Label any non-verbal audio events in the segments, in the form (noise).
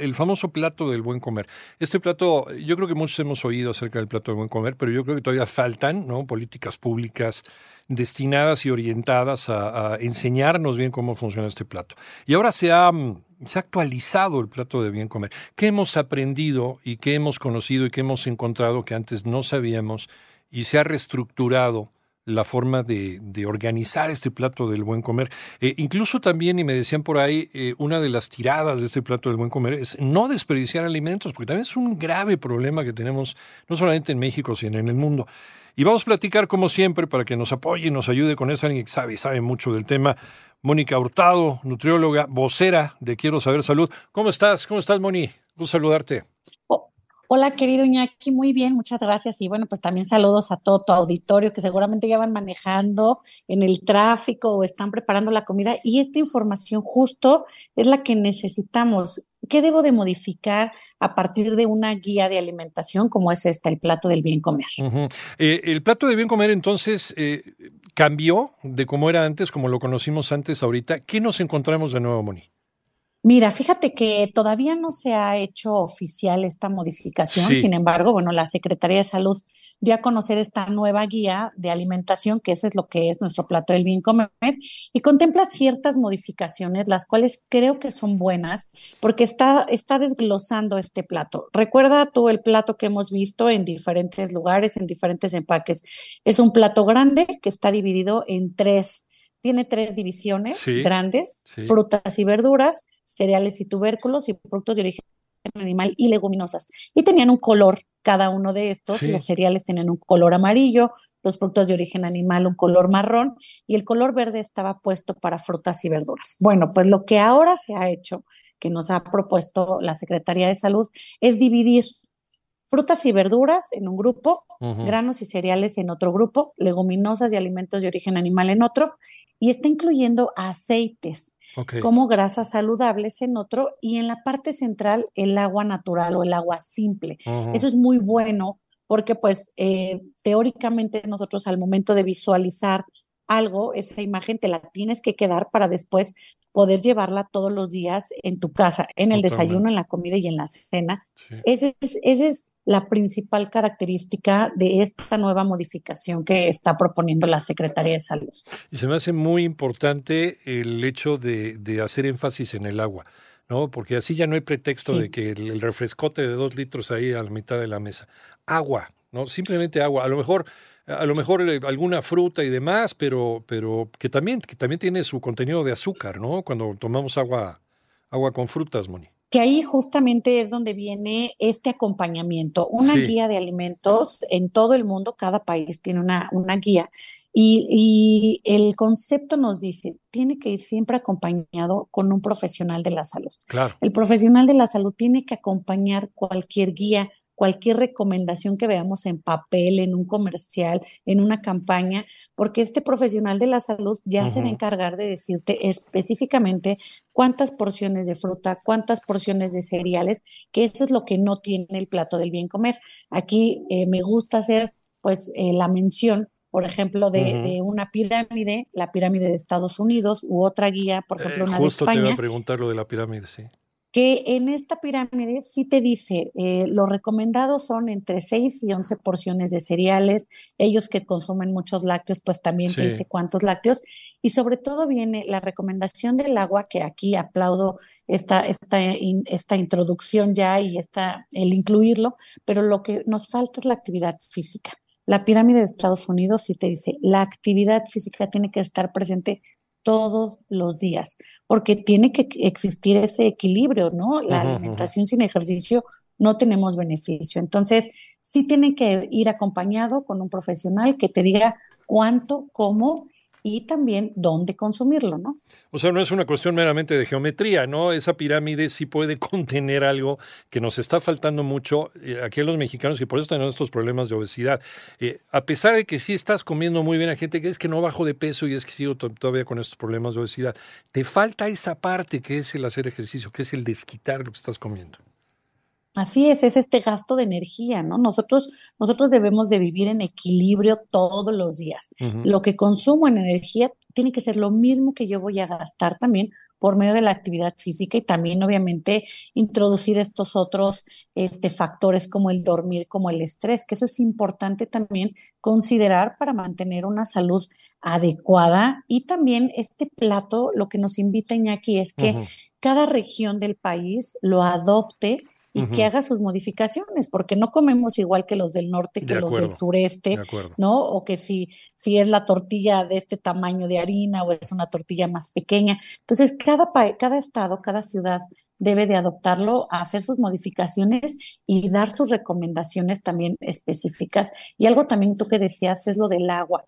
el famoso plato del buen comer. Este plato, yo creo que muchos hemos oído acerca del plato del buen comer, pero yo creo que todavía faltan ¿no? políticas públicas destinadas y orientadas a, enseñarnos bien cómo funciona este plato. Y ahora se ha, se ha actualizado el plato de bien comer. ¿Qué hemos aprendido y qué hemos conocido y qué hemos encontrado que antes no sabíamos y se ha reestructurado? La forma de, organizar este plato del buen comer. Eh, incluso también, y me decían por ahí, eh, una de las tiradas de este plato del buen comer es no desperdiciar alimentos, porque también es un grave problema que tenemos no solamente en México, sino en el mundo. Y vamos a platicar, como siempre, para que nos apoye y nos ayude con eso, alguien que sabe, sabe mucho del tema. Mónica Hurtado, nutrióloga, vocera de Quiero Saber Salud. ¿Cómo estás? ¿Cómo estás, Moni? Gusto saludarte. Hola, querido Iñaki, muy bien, muchas gracias. Y bueno, pues también saludos a todo tu auditorio que seguramente ya van manejando en el tráfico o están preparando la comida. Y esta información justo es la que necesitamos. ¿Qué debo de modificar a partir de una guía de alimentación como es esta, el plato del bien comer? Eh, el plato del bien comer entonces eh, cambió de cómo era antes, como lo conocimos antes ahorita. ¿Qué nos encontramos de nuevo, Moni? Mira, fíjate que todavía no se ha hecho oficial esta modificación, sin embargo, bueno, la Secretaría de Salud dio a conocer esta nueva guía de alimentación, que ese es lo que es nuestro plato del bien comer, y contempla ciertas modificaciones, las cuales creo que son buenas, porque está, está desglosando este plato. Recuerda tú el plato que hemos visto en diferentes lugares, en diferentes empaques. Es un plato grande que está dividido en tres tiene tres divisiones grandes, frutas y verduras, cereales y tubérculos y productos de origen animal y leguminosas. Y tenían un color cada uno de estos. Los cereales tenían un color amarillo, los productos de origen animal un color marrón y el color verde estaba puesto para frutas y verduras. Bueno, pues lo que ahora se ha hecho, que nos ha propuesto la Secretaría de Salud, es dividir frutas y verduras en un grupo, granos y cereales en otro grupo, leguminosas y alimentos de origen animal en otro, y está incluyendo aceites como grasas saludables en otro y en la parte central el agua natural o el agua simple. Eso es muy bueno porque pues eh, teóricamente nosotros al momento de visualizar algo, esa imagen te la tienes que quedar para después poder llevarla todos los días en tu casa, en el desayuno, en la comida y en la cena. Esa es, la principal característica de esta nueva modificación que está proponiendo la Secretaría de Salud. Y se me hace muy importante el hecho de, hacer énfasis en el agua. ¿no? Porque así ya no hay pretexto de que el, el, refrescote de dos litros ahí a la mitad de la mesa. Agua, ¿no? Simplemente agua. A lo mejor a lo mejor eh, alguna fruta y demás, pero, pero que también, que también tiene su contenido de azúcar, ¿no? Cuando tomamos agua, agua con frutas, Moni. Que ahí justamente es donde viene este acompañamiento, una guía de alimentos en todo el mundo, cada país tiene una, una guía. Y, y, el concepto nos dice, tiene que ir siempre acompañado con un profesional de la salud. Claro. El profesional de la salud tiene que acompañar cualquier guía cualquier recomendación que veamos en papel, en un comercial, en una campaña, porque este profesional de la salud ya se va a encargar de decirte específicamente cuántas porciones de fruta, cuántas porciones de cereales, que eso es lo que no tiene el plato del bien comer. Aquí eh, me gusta hacer pues eh, la mención por ejemplo, de, una pirámide, la pirámide de Estados Unidos, u otra guía, por ejemplo, eh, una de España. te iba a preguntar lo de la pirámide, sí que en esta pirámide sí te dice, eh, los recomendados son entre 6 y 11 porciones de cereales, ellos que consumen muchos lácteos, pues también te dice cuántos lácteos, y sobre todo viene la recomendación del agua, que aquí aplaudo esta, esta, esta introducción ya y esta, el incluirlo, pero lo que nos falta es la actividad física. La pirámide de Estados Unidos sí te dice, la actividad física tiene que estar presente todos los días, porque tiene que existir ese equilibrio, ¿no? La alimentación sin ejercicio no tenemos beneficio. Entonces, sí tiene que ir acompañado con un profesional que te diga cuánto, cómo y también dónde consumirlo, ¿no? O sea, no es una cuestión meramente de geometría, ¿no? Esa pirámide sí puede (laughs) contener algo que nos está faltando mucho eh, aquí a los mexicanos y por eso tenemos estos problemas de obesidad. Eh, a pesar de que sí estás comiendo muy bien a gente que es que no bajo de peso y es que sigo todavía con estos problemas de obesidad, te falta esa parte que es el hacer ejercicio, que es el desquitar lo que estás comiendo. Así es, es este gasto de energía, ¿no? Nosotros, nosotros debemos de vivir en equilibrio todos los días. Lo que consumo en energía tiene que ser lo mismo que yo voy a gastar también por medio de la actividad física y también obviamente introducir estos otros este, factores como el dormir, como el estrés, que eso es importante también considerar para mantener una salud adecuada y también este plato lo que nos invita Iñaki es que cada región del país lo adopte y que haga sus modificaciones, porque no comemos igual que los del norte, que los del sureste, ¿no? O que si, si es la tortilla de este tamaño de harina o es una tortilla más pequeña. Entonces, cada, cada estado, cada ciudad debe de adoptarlo, hacer sus modificaciones y dar sus recomendaciones también específicas. Y algo también tú que decías es lo del agua.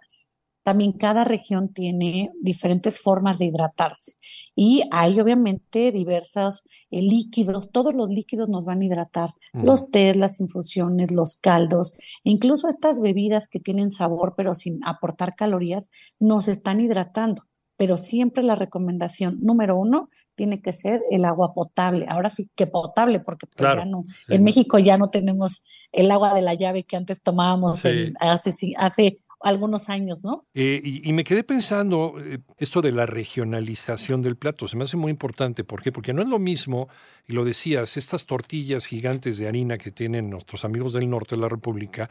También cada región tiene diferentes formas de hidratarse. Y hay obviamente diversos eh, líquidos, todos los líquidos nos van a hidratar, los tés, las infusiones, los caldos, incluso estas bebidas que tienen sabor pero sin aportar calorías, nos están hidratando. Pero siempre la recomendación número uno tiene que ser el agua potable. Ahora sí que potable, porque pues ya no, en México ya no tenemos el agua de la llave que antes tomábamos hace, hace algunos años, ¿no? Eh, y, me quedé pensando eh, esto de la regionalización del plato, se me hace muy importante. ¿Por qué? Porque no es lo mismo, y lo decías, estas tortillas gigantes de harina que tienen nuestros amigos del norte de la República,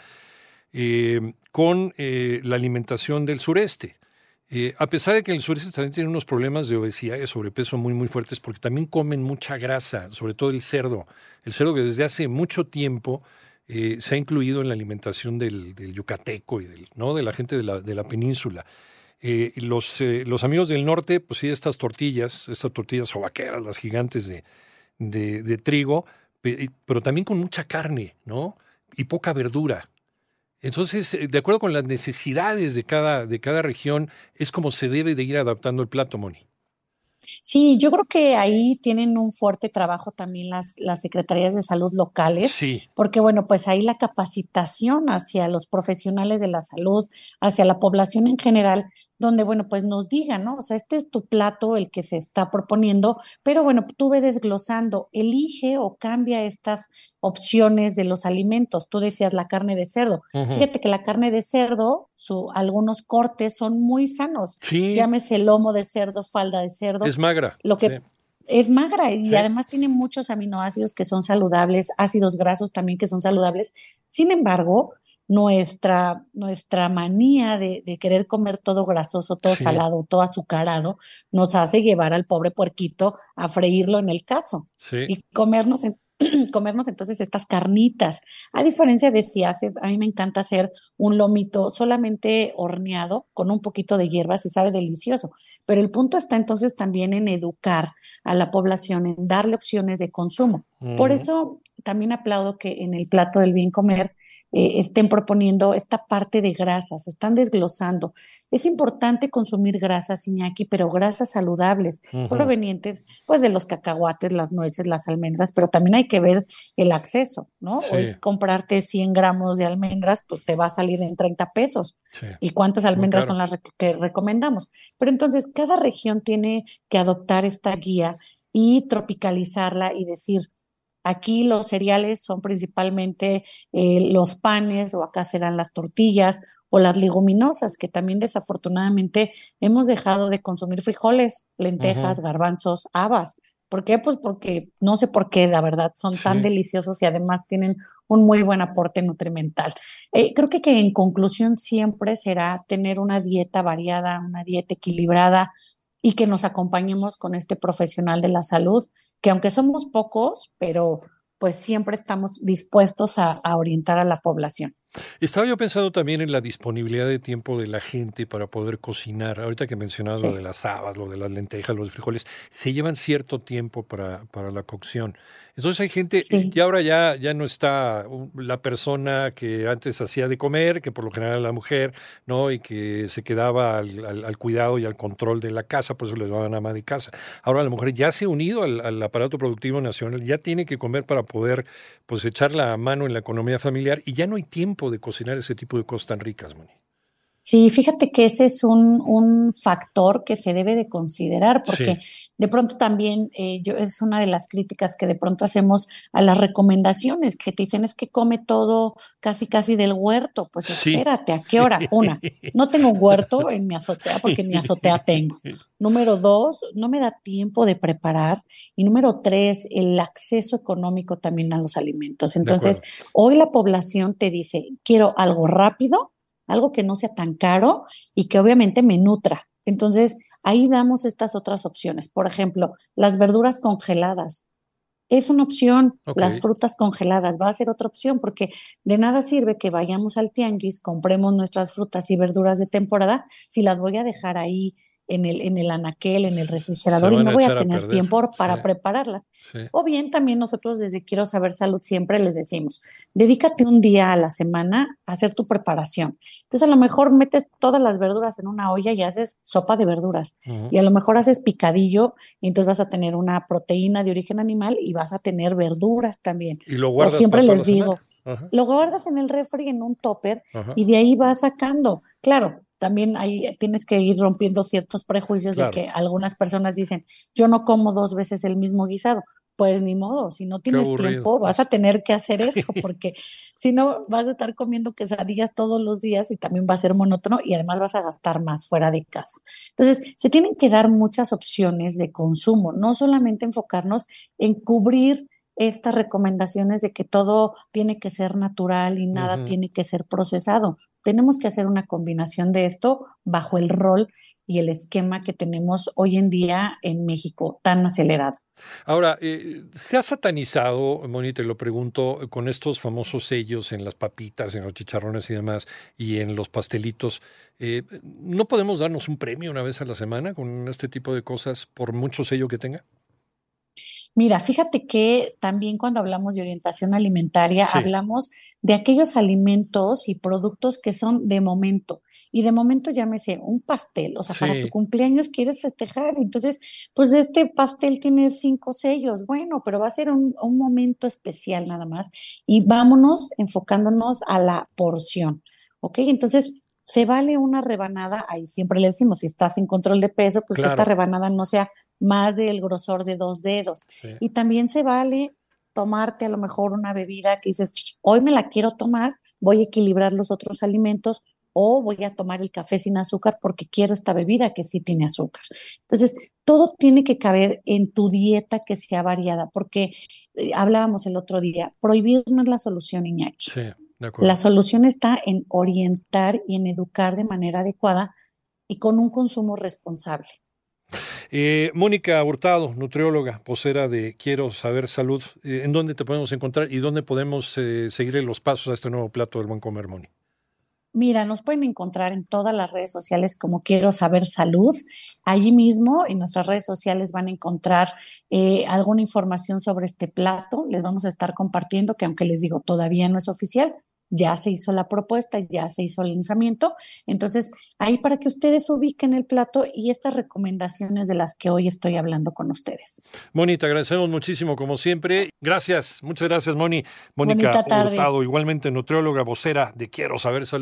eh, con la alimentación del sureste. a pesar de que el sureste también tiene unos problemas de obesidad y sobrepeso muy, muy fuertes, porque también comen mucha grasa, sobre todo el cerdo. El cerdo que desde hace mucho tiempo eh, se ha incluido en la alimentación del, yucateco y del, ¿no? de la gente de la, de la península. Eh, los, eh, los amigos del norte, pues sí, estas tortillas, estas tortillas sobaqueras, las gigantes de, de, trigo, pero también con mucha carne, ¿no? Y poca verdura. Entonces, de acuerdo con las necesidades de cada, de cada región, es como se debe de ir adaptando el plato, Moni. Sí, yo creo que ahí tienen un fuerte trabajo también las, las secretarías de salud locales, sí. porque bueno, pues ahí la capacitación hacia los profesionales de la salud, hacia la población en general, donde, bueno, pues nos digan, ¿no? O sea, este es tu plato, el que se está proponiendo, pero bueno, tú ve desglosando, elige o cambia estas opciones de los alimentos. Tú decías la carne de cerdo. Fíjate que la carne de cerdo, su, algunos cortes son muy sanos. Sí. Llámese lomo de cerdo, falda de cerdo. Es magra. Lo que es magra y además tiene muchos aminoácidos que son saludables, ácidos grasos también que son saludables. Sin embargo, nuestra, nuestra manía de, querer comer todo grasoso, todo salado, todo azucarado, nos hace llevar al pobre puerquito a freírlo en el caso y comernos, (clears throat) comernos entonces estas carnitas. A diferencia de si haces, a mí me encanta hacer un lomito solamente horneado con un poquito de hierbas y sabe delicioso. Pero el punto está entonces también en educar a la población, en darle opciones de consumo. Por eso también aplaudo que en el plato del bien comer eh, estén proponiendo esta parte de grasas, están desglosando. Es importante consumir grasas, Iñaki, pero grasas saludables, provenientes pues de los cacahuates, las nueces, las almendras, pero también hay que ver el acceso, ¿no? Hoy comprarte 100 gramos de almendras, pues te va a salir en 30 pesos. ¿Y cuántas almendras son las que recomendamos? Pero entonces cada región tiene que adoptar esta guía y tropicalizarla y decir, Aquí los cereales son principalmente eh, los panes o acá serán las tortillas o las leguminosas, que también desafortunadamente hemos dejado de consumir frijoles, lentejas, garbanzos, habas. ¿Por qué? Pues porque no sé por qué, la verdad, son tan deliciosos y además tienen un muy buen aporte nutrimental. Eh, creo que, que en conclusión siempre será tener una dieta variada, una dieta equilibrada y que nos acompañemos con este profesional de la salud que aunque somos pocos, pero pues siempre estamos dispuestos a, orientar a la población. Estaba yo pensando también en la disponibilidad de tiempo de la gente para poder cocinar. Ahorita que mencionabas lo de las habas, lo de las lentejas, los frijoles, se llevan cierto tiempo para, para la cocción. Entonces hay gente, y ahora ya, ya no está la persona que antes hacía de comer, que por lo general era la mujer, ¿no? Y que se quedaba al, cuidado y al control de la casa, por eso le llamaban ama de casa. Ahora la mujer ya se ha unido al, aparato productivo nacional, ya tiene que comer para poder pues echar la mano en la economía familiar y ya no hay tiempo de cocinar ese tipo de cosas tan ricas, Moni. Sí, fíjate que ese es un, un, factor que se debe de considerar, porque de pronto también eh, yo, es una de las críticas que de pronto hacemos a las recomendaciones, que te dicen es que come todo casi casi del huerto. Pues espérate, ¿a qué (laughs) hora? Una, no tengo un huerto en mi azotea porque mi azotea tengo. Número dos, no me da tiempo de preparar. Y número tres, el acceso económico también a los alimentos. Entonces, hoy la población te dice, quiero algo rápido algo que no sea tan caro y que obviamente me nutra. Entonces, ahí damos estas otras opciones. Por ejemplo, las verduras congeladas. Es una opción, las frutas congeladas va a ser otra opción porque de nada sirve que vayamos al tianguis, compremos nuestras frutas y verduras de temporada si las voy a dejar ahí en el, en el anaquel, en el refrigerador y no voy a tener tiempo para prepararlas. O bien también nosotros desde Quiero Saber Salud siempre les decimos, dedícate un día a la semana a hacer tu preparación. Entonces a lo mejor metes todas las verduras en una olla y haces sopa de verduras. Y a lo mejor haces picadillo y entonces vas a tener una proteína de origen animal y vas a tener verduras también. Y lo guardas. siempre les digo, lo guardas en el refri en un topper y de ahí vas sacando. Claro, también ahí tienes que ir rompiendo ciertos prejuicios de que algunas personas dicen, yo no como dos veces el mismo guisado. Pues ni modo, si no tienes tiempo vas a tener que hacer eso, (laughs) porque si no vas a estar comiendo quesadillas todos los días y también va a ser monótono y además vas a gastar más fuera de casa. Entonces, se tienen que dar muchas opciones de consumo, no solamente enfocarnos en cubrir estas recomendaciones de que todo tiene que ser natural y nada tiene que ser procesado tenemos que hacer una combinación de esto bajo el rol y el esquema que tenemos hoy en día en México tan acelerado. Ahora, eh, ¿se ha satanizado, Moni, te lo pregunto, con estos famosos sellos en las papitas, en los chicharrones y demás, y en los pastelitos? Eh, ¿No podemos darnos un premio una vez a la semana con este tipo de cosas, por mucho sello que tenga? Mira, fíjate que también cuando hablamos de orientación alimentaria, hablamos de aquellos alimentos y productos que son de momento. Y de momento llámese un pastel, o sea, para tu cumpleaños quieres festejar, entonces, pues este pastel tiene cinco sellos, bueno, pero va a ser un, un momento especial nada más. Y vámonos enfocándonos a la porción, ¿ok? Entonces, se vale una rebanada, ahí siempre le decimos, si estás en control de peso, pues que esta rebanada no sea más del grosor de dos dedos. Y también se vale tomarte a lo mejor una bebida que dices, hoy me la quiero tomar, voy a equilibrar los otros alimentos o voy a tomar el café sin azúcar porque quiero esta bebida que sí tiene azúcar. Entonces, todo tiene que caber en tu dieta que sea variada, porque eh, hablábamos el otro día, prohibir no es la solución, Iñaki. Sí, la solución está en orientar y en educar de manera adecuada y con un consumo responsable. Eh, Mónica Hurtado, nutrióloga, posera de Quiero Saber Salud, eh, ¿en dónde te podemos encontrar y dónde podemos eh, seguir los pasos a este nuevo plato del buen comer, Moni? Mira, nos pueden encontrar en todas las redes sociales como Quiero Saber Salud. Allí mismo en nuestras redes sociales van a encontrar alguna información sobre este plato. Les vamos a estar compartiendo que aunque les digo todavía no es oficial, ya se hizo la propuesta, ya se hizo el lanzamiento. Entonces, ahí para que ustedes ubiquen el plato y estas recomendaciones de las que hoy estoy hablando con ustedes. Moni, te agradecemos muchísimo como siempre. Gracias, muchas gracias Moni. Mónica Hurtado, igualmente nutrióloga, vocera de Quiero Saber Salud.